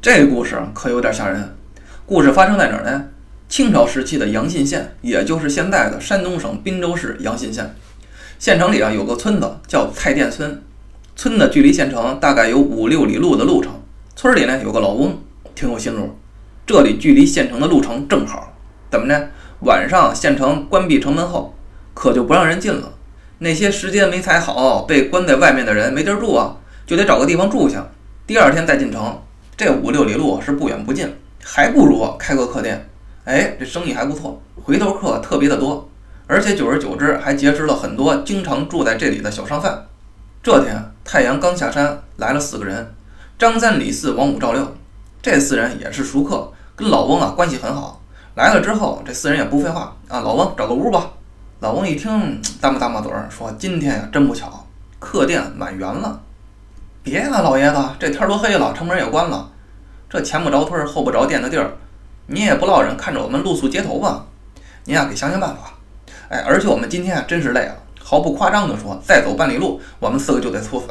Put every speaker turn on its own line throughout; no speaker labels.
这故事可有点吓人。故事发生在哪儿呢？清朝时期的阳信县，也就是现在的山东省滨州市阳信县。县城里啊有个村子叫蔡甸村，村子距离县城大概有五六里路的路程。村里呢有个老翁，挺有心路。这里距离县城的路程正好，怎么呢？晚上县城关闭城门后，可就不让人进了。那些时间没踩好，被关在外面的人没地儿住啊，就得找个地方住下。第二天再进城，这五六里路是不远不近，还不如开个客店。哎，这生意还不错，回头客特别的多，而且久而久之还结识了很多经常住在这里的小商贩。这天太阳刚下山，来了四个人：张三、李四、王五、赵六。这四人也是熟客，跟老翁啊关系很好。来了之后，这四人也不废话啊，老翁找个屋吧。老翁一听，咂摸咂摸嘴儿，说：“今天呀，真不巧，客店满员了。别了，老爷子，这天都黑了，城门也关了，这前不着村后不着店的地儿，您也不落忍看着我们露宿街头吧？您呀，给想想办法。哎，而且我们今天啊真是累了，毫不夸张地说，再走半里路，我们四个就得猝死。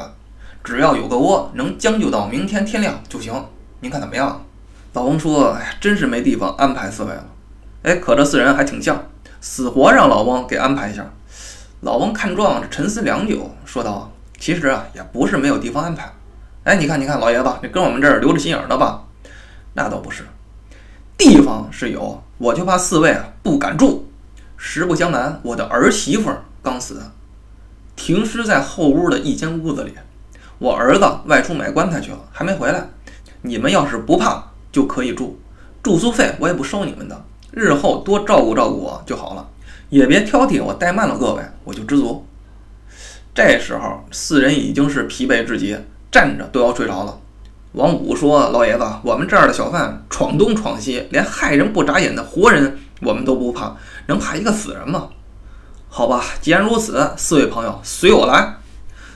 只要有个窝，能将就到明天天亮就行。您看怎么样？”老翁说：“哎呀，真是没地方安排四位了。哎，可这四人还挺犟。”死活让老翁给安排一下。老翁看状，沉思良久，说道：“其实啊，也不是没有地方安排。哎，你看，你看，老爷子，你跟我们这儿留着心眼儿呢吧？那倒不是，地方是有，我就怕四位啊不敢住。实不相瞒，我的儿媳妇刚死，停尸在后屋的一间屋子里。我儿子外出买棺材去了，还没回来。你们要是不怕，就可以住，住宿费我也不收你们的。”日后多照顾照顾我就好了，也别挑剔我怠慢了各位，我就知足。这时候四人已经是疲惫至极，站着都要睡着了。王五说：“老爷子，我们这儿的小贩闯东闯西，连害人不眨眼的活人我们都不怕，能怕一个死人吗？”好吧，既然如此，四位朋友随我来。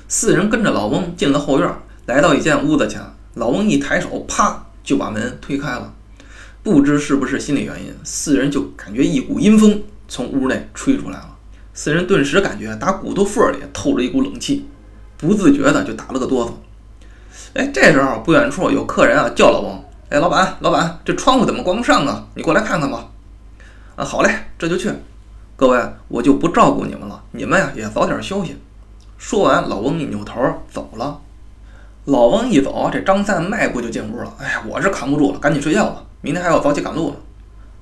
四人跟着老翁进了后院，来到一间屋子前，老翁一抬手，啪就把门推开了。不知是不是心理原因，四人就感觉一股阴风从屋内吹出来了。四人顿时感觉打骨头缝里透着一股冷气，不自觉的就打了个哆嗦。哎，这时候不远处有客人啊叫老翁：“哎，老板，老板，这窗户怎么关不上啊？你过来看看吧。”啊，好嘞，这就去。各位，我就不照顾你们了，你们呀也早点休息。说完，老翁一扭头走了。老翁一走，这张三迈步就进屋了。哎呀，我是扛不住了，赶紧睡觉吧。明天还要早起赶路呢。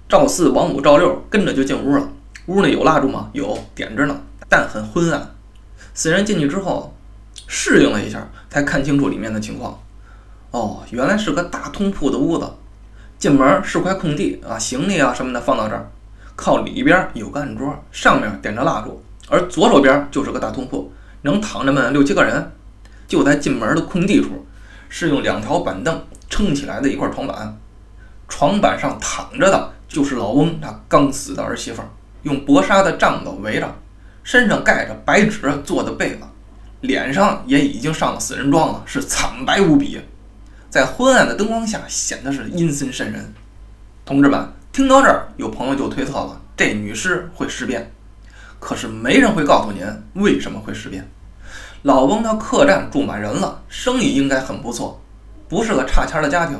赵四、王五、赵六跟着就进屋了。屋内有蜡烛吗？有，点着呢，但很昏暗。四人进去之后，适应了一下，才看清楚里面的情况。哦，原来是个大通铺的屋子。进门是块空地啊，行李啊什么的放到这儿。靠里边有个案桌，上面点着蜡烛，而左手边就是个大通铺，能躺着们六七个人。就在进门的空地处，是用两条板凳撑起来的一块床板。床板上躺着的就是老翁他刚死的儿媳妇，用薄纱的帐子围着，身上盖着白纸做的被子，脸上也已经上了死人妆了，是惨白无比，在昏暗的灯光下显得是阴森渗人。同志们，听到这儿，有朋友就推测了，这女尸会尸变，可是没人会告诉您为什么会尸变。老翁的客栈住满人了，生意应该很不错，不是个差钱的家庭。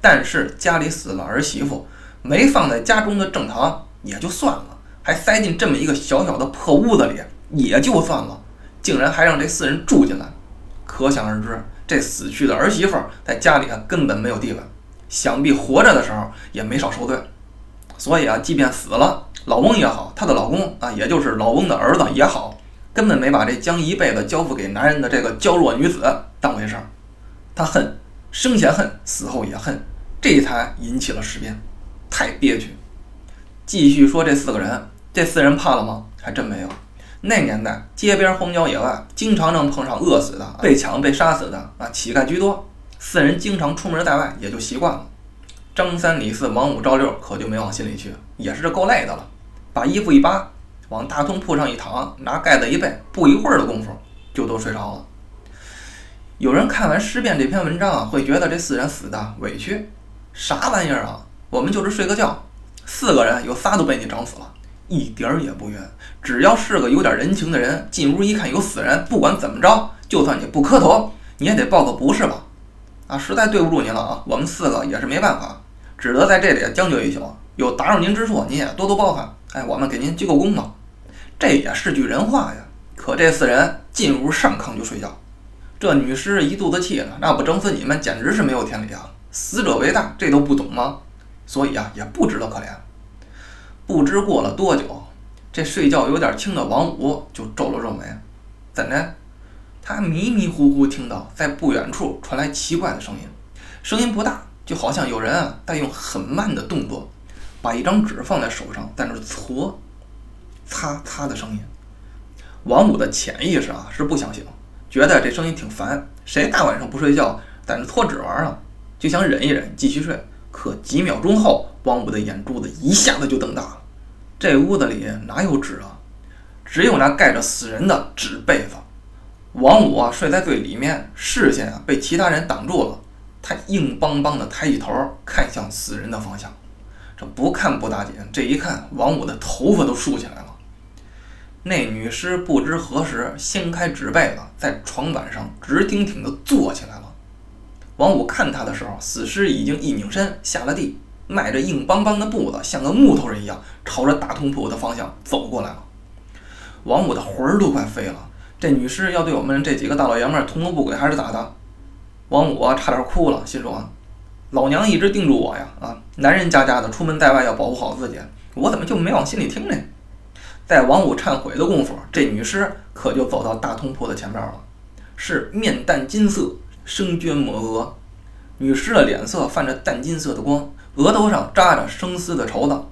但是家里死了儿媳妇，没放在家中的正堂也就算了，还塞进这么一个小小的破屋子里也就算了，竟然还让这四人住进来，可想而知，这死去的儿媳妇在家里啊根本没有地位，想必活着的时候也没少受罪。所以啊，即便死了，老翁也好，她的老公啊，也就是老翁的儿子也好，根本没把这将一辈子交付给男人的这个娇弱女子当回事儿，他恨。生前恨，死后也恨，这才引起了事变，太憋屈。继续说这四个人，这四人怕了吗？还真没有。那年代街边荒郊野外，经常能碰上饿死的、被抢、被杀死的啊，乞丐居多。四人经常出门在外，也就习惯了。张三、李四、王五、赵六可就没往心里去，也是够累的了。把衣服一扒，往大通铺上一躺，拿盖子一背，不一会儿的功夫就都睡着了。有人看完尸变这篇文章啊，会觉得这四人死的委屈，啥玩意儿啊？我们就是睡个觉，四个人有仨都被你整死了，一点儿也不冤。只要是个有点人情的人，进屋一看有死人，不管怎么着，就算你不磕头，你也得报个不是吧？啊，实在对不住您了啊，我们四个也是没办法，只得在这里将就一宿。有打扰您之处，您也多多包涵。哎，我们给您鞠个躬吧。这也是句人话呀。可这四人进屋上炕就睡觉，这女尸一肚子气呢，那不整死你们简直是没有天理啊！死者为大，这都不懂吗？所以啊，也不值得可怜。不知过了多久，这睡觉有点轻的王五就皱了皱眉，怎的？他迷迷糊糊听到在不远处传来奇怪的声音，声音不大，就好像有人啊在用很慢的动作把一张纸放在手上，在那搓，擦擦的声音。王五的潜意识啊是不相信，觉得这声音挺烦，谁大晚上不睡觉在那搓纸玩啊？就想忍一忍，继续睡。可几秒钟后，王五的眼珠子一下子就瞪大了。这屋子里哪有纸啊？只有那盖着死人的纸被子。王五啊睡在最里面，视线啊被其他人挡住了。他硬邦邦的抬起头，看向死人的方向。这不看不打紧，这一看，王五的头发都竖起来了。那女尸不知何时掀开纸被子，在床板上直挺挺地坐起来了。王五看他的时候，死尸已经一拧身下了地，迈着硬邦邦的步子，像个木头人一样，朝着大通铺的方向走过来了。王五的魂儿都快飞了，这女尸要对我们这几个大老爷们儿图谋不轨，还是咋的？王五啊差点哭了，心说：老娘一直叮嘱我呀，啊，男人家家的，出门在外要保护好自己，我怎么就没往心里听呢？在王五忏悔的功夫，这女尸可就走到大通铺的前边了，是面淡金色，生绢抹额。女尸的脸色泛着淡金色的光，额头上扎着生丝的绸子，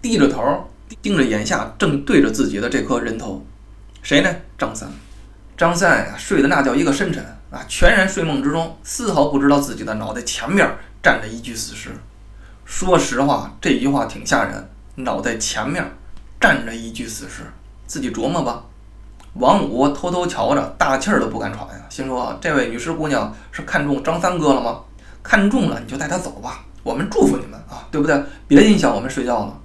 低着头盯着眼下正对着自己的这颗人头。谁呢？张三。张三呀，睡得那叫一个深沉啊，全然睡梦之中，丝毫不知道自己的脑袋前面站着一具死尸。说实话，这句话挺吓人，脑袋前面。站着一具死尸，自己琢磨吧。王五偷偷瞧着，大气儿都不敢喘呀，心说：这位女尸姑娘是看中张三哥了吗？看中了，你就带她走吧，我们祝福你们啊，对不对？别影响我们睡觉了。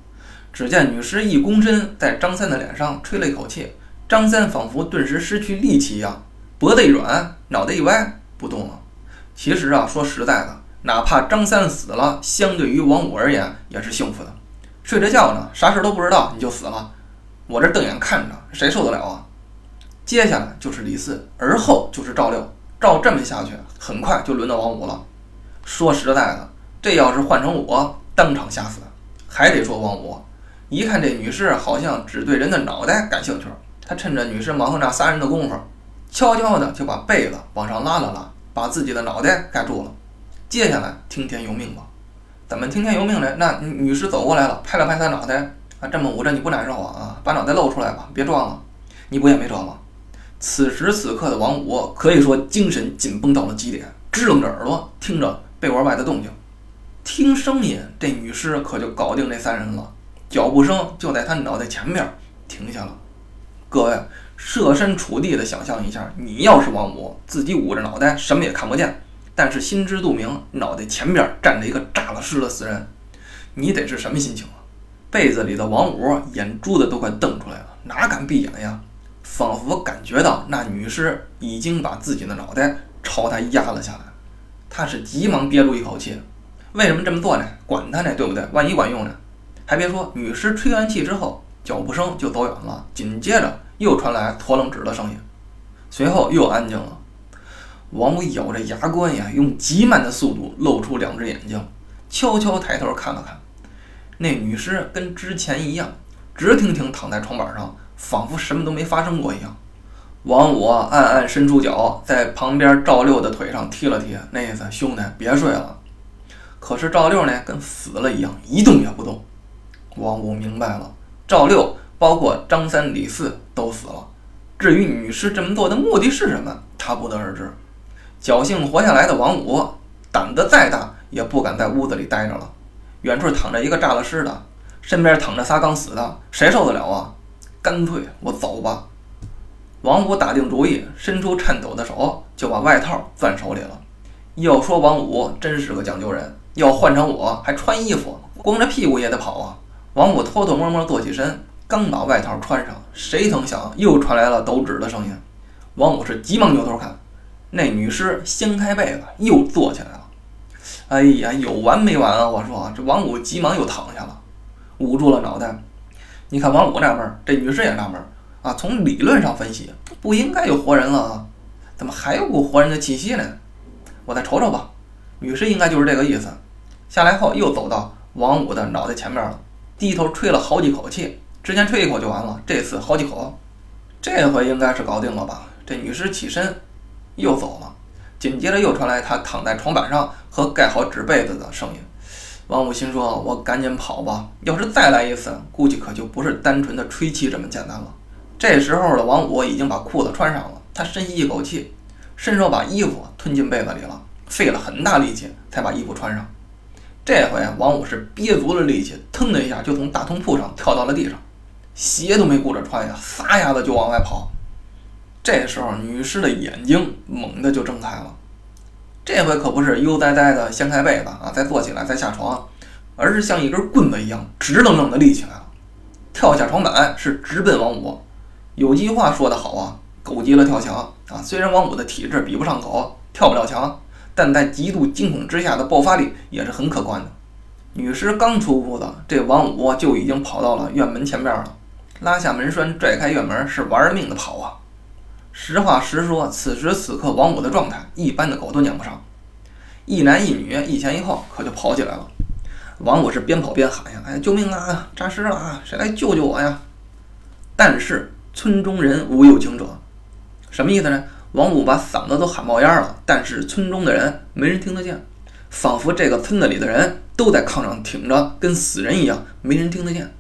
只见女尸一躬身，在张三的脸上吹了一口气，张三仿佛顿时失去力气一样，脖子一软，脑袋一歪，不动了。其实啊，说实在的，哪怕张三死了，相对于王五而言，也是幸福的。睡着觉呢，啥事都不知道，你就死了，我这瞪眼看着，谁受得了啊？接下来就是李四，而后就是赵六，照这么下去，很快就轮到王五了。说实在的，这要是换成我，当场吓死。还得说王五，一看这女士好像只对人的脑袋感兴趣，他趁着女士忙活那仨人的功夫，悄悄的就把被子往上拉了拉，把自己的脑袋盖住了。接下来听天由命吧。怎么听天由命呢？那女士走过来了，拍了拍他脑袋，啊，这么捂着你不难受啊？啊，把脑袋露出来吧，别装了。你不也没辙吗？此时此刻的王五可以说精神紧绷到了极点，支棱着耳朵听着被窝外的动静。听声音，这女尸可就搞定那三人了。脚步声就在他脑袋前面停下了。各位设身处地的想象一下，你要是王五，自己捂着脑袋，什么也看不见。但是心知肚明，脑袋前边站着一个炸了尸的死人，你得是什么心情啊？被子里的王五眼珠子都快瞪出来了，哪敢闭眼呀？仿佛感觉到那女尸已经把自己的脑袋朝他压了下来，他是急忙憋住一口气。为什么这么做呢？管他呢，对不对？万一管用呢？还别说，女尸吹完气之后，脚步声就走远了，紧接着又传来脱楞纸的声音，随后又安静了。王五咬着牙关呀，用极慢的速度露出两只眼睛，悄悄抬头看了看。那女尸跟之前一样，直挺挺躺在床板上，仿佛什么都没发生过一样。王五暗暗伸出脚，在旁边赵六的腿上踢了踢，那意思兄弟别睡了。可是赵六呢，跟死了一样，一动也不动。王五明白了，赵六包括张三、李四都死了。至于女尸这么做的目的是什么，他不得而知。侥幸活下来的王五，胆子再大也不敢在屋子里待着了。远处躺着一个炸了尸的，身边躺着仨刚死的，谁受得了啊？干脆我走吧。王五打定主意，伸出颤抖的手就把外套攥手里了。要说王五真是个讲究人，要换成我还穿衣服，光着屁股也得跑啊。王五偷偷摸摸坐起身，刚把外套穿上，谁曾想又传来了抖纸的声音。王五是急忙扭头看。那女尸掀开被子又坐起来了。哎呀，有完没完啊！我说，这王五急忙又躺下了，捂住了脑袋。你看王五纳闷，这女尸也纳闷啊。从理论上分析，不应该有活人了啊，怎么还有股活人的气息呢？我再瞅瞅吧。女尸应该就是这个意思。下来后又走到王五的脑袋前面了，低头吹了好几口气。之前吹一口就完了，这次好几口，这回应该是搞定了吧？这女尸起身又走了。紧接着又传来她躺在床板上和盖好纸被子的声音。王五心说：“我赶紧跑吧，要是再来一次，估计可就不是单纯的吹气这么简单了。”这时候的王五已经把裤子穿上了，他深吸一口气，伸手把衣服吞进被子里了，费了很大力气才把衣服穿上。这回王五是憋足了力气，腾的一下就从大通铺上跳到了地上，鞋都没顾着穿呀，撒丫子就往外跑。这时候，女尸的眼睛猛地就睁开了。这回可不是悠哉哉的掀开被子啊，再坐起来再下床，而是像一根棍子一样直愣愣的立起来了，跳下床板是直奔王五。有句话说得好啊，狗急了跳墙啊。虽然王五的体质比不上狗，跳不了墙，但在极度惊恐之下的爆发力也是很可观的。女尸刚出屋子，这王五就已经跑到了院门前边了，拉下门栓，拽开院门，是玩了命的跑啊。实话实说，此时此刻王五的状态，一般的狗都撵不上。一男一女，一前一后，可就跑起来了。王五是边跑边喊呀：“哎，救命啊！诈尸了啊！谁来救救我呀？”但是村中人无有情者，什么意思呢？王五把嗓子都喊冒烟了，但是村中的人没人听得见，仿佛这个村子里的人都在炕上挺着，跟死人一样，没人听得见。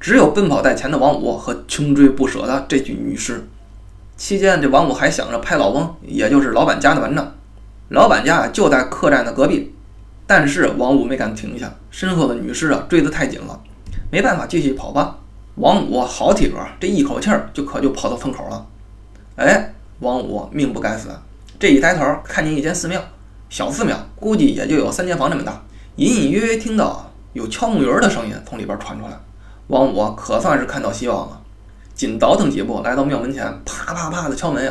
只有奔跑在前的王五和穷追不舍的这具女尸。期间，这王五还想着拍老翁，也就是老板家的门呢。老板家就在客栈的隔壁，但是王五没敢停下，身后的女尸啊追得太紧了，没办法，继续跑吧。王五好体格，这一口气儿就可就跑到村口了。哎，王五命不该死，这一抬头看见一间寺庙，小寺庙，估计也就有三间房那么大，隐隐约约听到有敲木鱼的声音从里边传出来。王五可算是看到希望了。紧倒腾几步，来到庙门前，啪啪啪的敲门呀！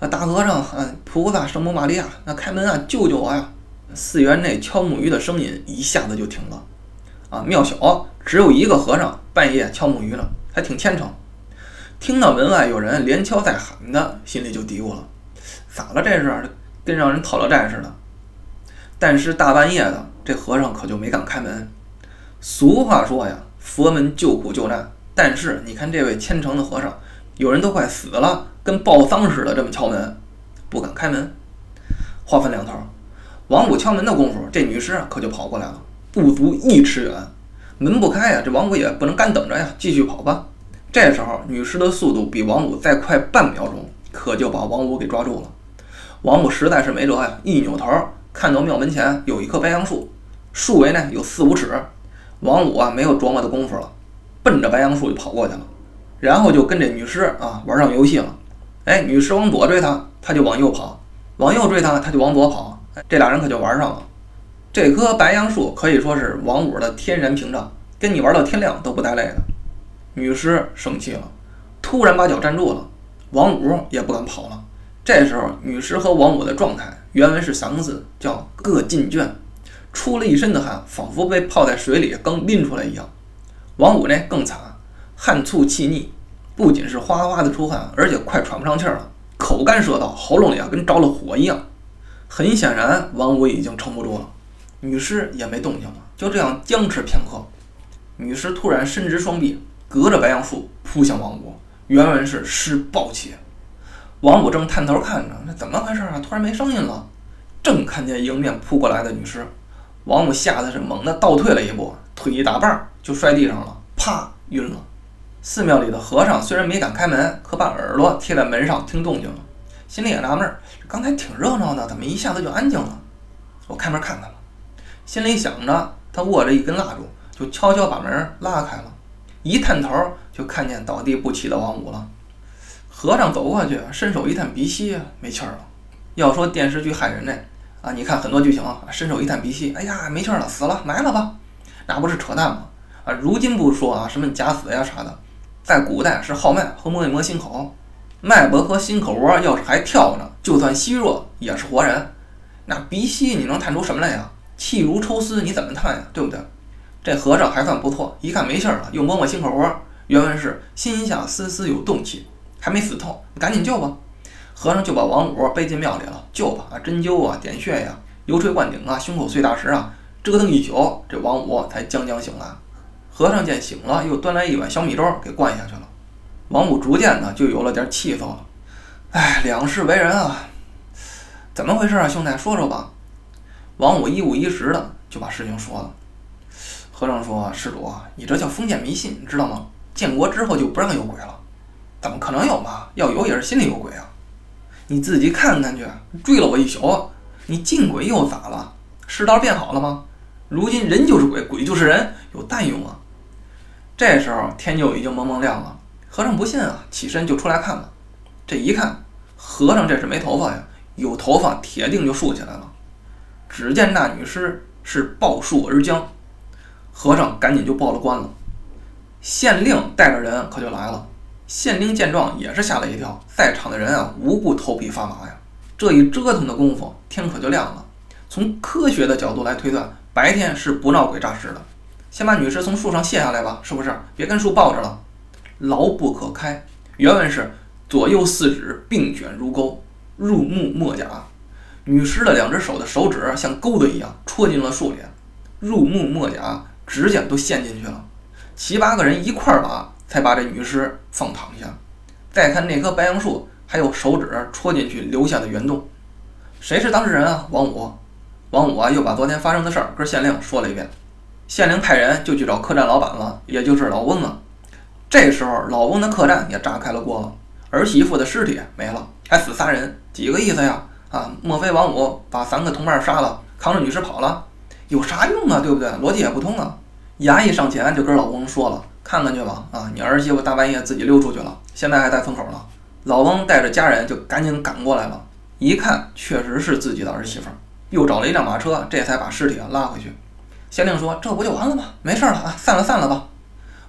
啊，大和尚，啊，菩萨，圣母玛利亚，那开门啊，救救我呀！寺院内敲木鱼的声音一下子就停了。啊，庙小，只有一个和尚，半夜敲木鱼呢，还挺虔诚。听到门外有人连敲带喊的，心里就嘀咕了：咋了？这是跟让人讨了债似的。但是大半夜的，这和尚可就没敢开门。俗话说呀，佛门救苦救难。但是你看这位虔诚的和尚，有人都快死了，跟报丧似的，这么敲门，不敢开门。话分两头，王五敲门的功夫，这女尸可就跑过来了，不足一尺远，门不开呀，这王五也不能干等着呀，继续跑吧。这时候女尸的速度比王五再快半秒钟，可就把王五给抓住了。王五实在是没辙呀，一扭头看到庙门前有一棵白杨树，树围呢有四五尺，王五啊没有琢磨的功夫了。奔着白杨树就跑过去了，然后就跟这女尸啊玩上游戏了。哎，女尸往左追他，他就往右跑；往右追他，他就往左跑。哎这俩人可就玩上了。这棵白杨树可以说是王五的天然屏障，跟你玩到天亮都不带累的。女尸生气了，突然把脚站住了，王五也不敢跑了。这时候，女尸和王五的状态原文是三个字，叫各尽倦，出了一身的汗，仿佛被泡在水里刚拎出来一样。王五呢更惨，汗促气逆，不仅是哗哗的出汗，而且快喘不上气了，口干舌燥，喉咙里啊跟着了火一样。很显然，王五已经撑不住了。女尸也没动静了，就这样僵持片刻。女尸突然伸直双臂，隔着白杨树扑向王五。原文是尸暴起。王五正探头看着，那怎么回事啊？突然没声音了。正看见迎面扑过来的女尸，王五吓得是猛地倒退了一步，腿一打绊儿。就摔地上了，啪，晕了。寺庙里的和尚虽然没敢开门，可把耳朵贴在门上听动静了，心里也纳闷儿：刚才挺热闹的，怎么一下子就安静了？我开门看看吧。心里想着，他握着一根蜡烛，就悄悄把门拉开了。一探头，就看见倒地不起的王五了。和尚走过去，伸手一探鼻息，没气儿了。要说电视剧害人呢，啊，你看很多剧情，伸手一探鼻息，哎呀，没气儿了，死了，埋了吧，那不是扯淡吗？啊，如今不说啊，什么假死呀啥的，在古代是号脉和摸一摸心口。脉搏和心口窝要是还跳呢，就算虚弱也是活人。那鼻息你能探出什么来呀？气如抽丝，你怎么探呀？对不对？这和尚还算不错，一看没信儿了，又摸摸心口窝，原文是心下丝丝有动气，还没死透，赶紧救吧。和尚就把王五背进庙里了，救吧，啊，针灸啊，点穴呀，油锤灌顶啊，胸口碎大石啊，折腾一宿，这王五才将将醒来。和尚见醒了，又端来一碗小米粥给灌下去了。王五逐渐呢就有了点气色了。哎，两世为人啊，怎么回事啊，兄弟，说说吧。王五一五一十的就把事情说了。和尚说：“施主，你这叫封建迷信，你知道吗？建国之后就不让有鬼了，怎么可能有嘛？要有也是心里有鬼啊。你自己看看去，追了我一宿，你进鬼又咋了？世道变好了吗？如今人就是鬼，鬼就是人，有蛋用啊？”这时候天就已经蒙蒙亮了。和尚不信啊，起身就出来看了。这一看，和尚这是没头发呀，有头发铁定就竖起来了。只见那女尸是抱树而僵。和尚赶紧就报了官了，县令带着人可就来了。县令见状也是吓了一跳，在场的人啊无不头皮发麻呀。这一折腾的功夫，天可就亮了。从科学的角度来推断，白天是不闹鬼诈尸的。先把女尸从树上卸下来吧，是不是？别跟树抱着了，牢不可开。原文是左右四指并卷如钩，入目莫甲。女尸的两只手的手指像钩子一样戳进了树里，入目莫甲。指甲都陷进去了，七八个人一块儿把，才把这女尸放躺下。再看那棵白杨树，还有手指戳进去留下的圆洞。谁是当事人啊？王五。王五啊，又把昨天发生的事儿跟县令说了一遍。县令派人就去找客栈老板了，也就是老翁了。这时候老翁的客栈也炸开了锅了，儿媳妇的尸体没了，还死仨人，几个意思呀？啊，莫非王五把三个同伴杀了，扛着女尸跑了？有啥用啊？对不对？逻辑也不通啊！衙役上前就跟老翁说了：“看看去吧，啊，你儿媳妇大半夜自己溜出去了，现在还在村口呢。”老翁带着家人就赶紧赶过来了，一看确实是自己的儿媳妇，又找了一辆马车，这才把尸体拉回去。县令说：“这不就完了吗？没事了啊，散了散了吧。”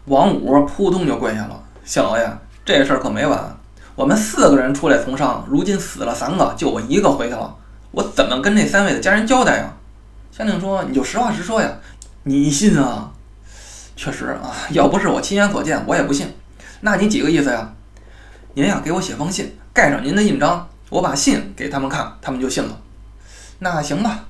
王五扑通就跪下了：“县老爷，这事儿可没完，我们四个人出来从商，如今死了三个，就我一个回去了，我怎么跟那三位的家人交代呀？”县令说：“你就实话实说呀，你信啊？确实啊，要不是我亲眼所见，我也不信。那你几个意思呀？您呀，给我写封信，盖上您的印章，我把信给他们看，他们就信了。那行吧，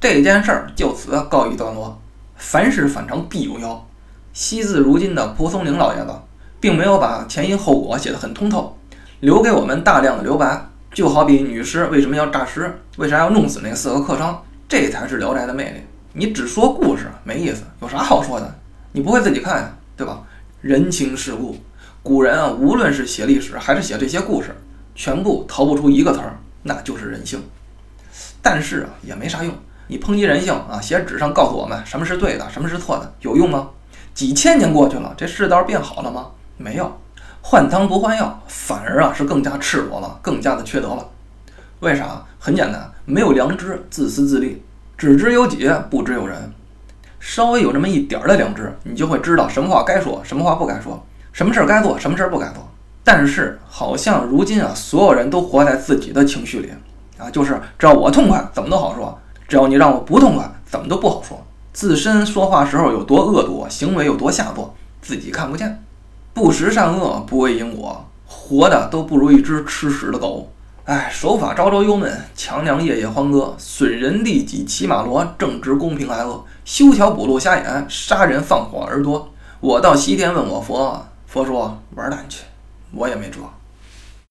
这件事儿就此告一段落。凡事反常必有妖。惜字如金的蒲松龄老爷子，并没有把前因后果写得很通透，留给我们大量的留白。就好比女尸为什么要诈尸，为啥要弄死那四个客商？”这才是《聊斋》的魅力。你只说故事没意思，有啥好说的？你不会自己看呀，对吧？人情世故，古人啊，无论是写历史还是写这些故事，全部逃不出一个词儿，那就是人性。但是啊，也没啥用。你抨击人性啊，写纸上告诉我们什么是对的，什么是错的，有用吗？几千年过去了，这世道变好了吗？没有，换汤不换药，反而啊是更加赤裸了，更加的缺德了。为啥？很简单，没有良知，自私自利，只知有己，不知有人。稍微有这么一点儿的良知，你就会知道什么话该说，什么话不该说，什么事儿该做，什么事儿不该做。但是好像如今啊，所有人都活在自己的情绪里啊，就是只要我痛快，怎么都好说；只要你让我不痛快，怎么都不好说。自身说话时候有多恶毒，行为有多下作，自己看不见。不识善恶，不为因果，活的都不如一只吃屎的狗。哎，守法朝朝忧闷，强梁夜夜欢歌，损人利己骑马骡，正直公平挨饿，修桥补路瞎眼，杀人放火而多。我到西天问我佛，佛说玩蛋去，我也没辙。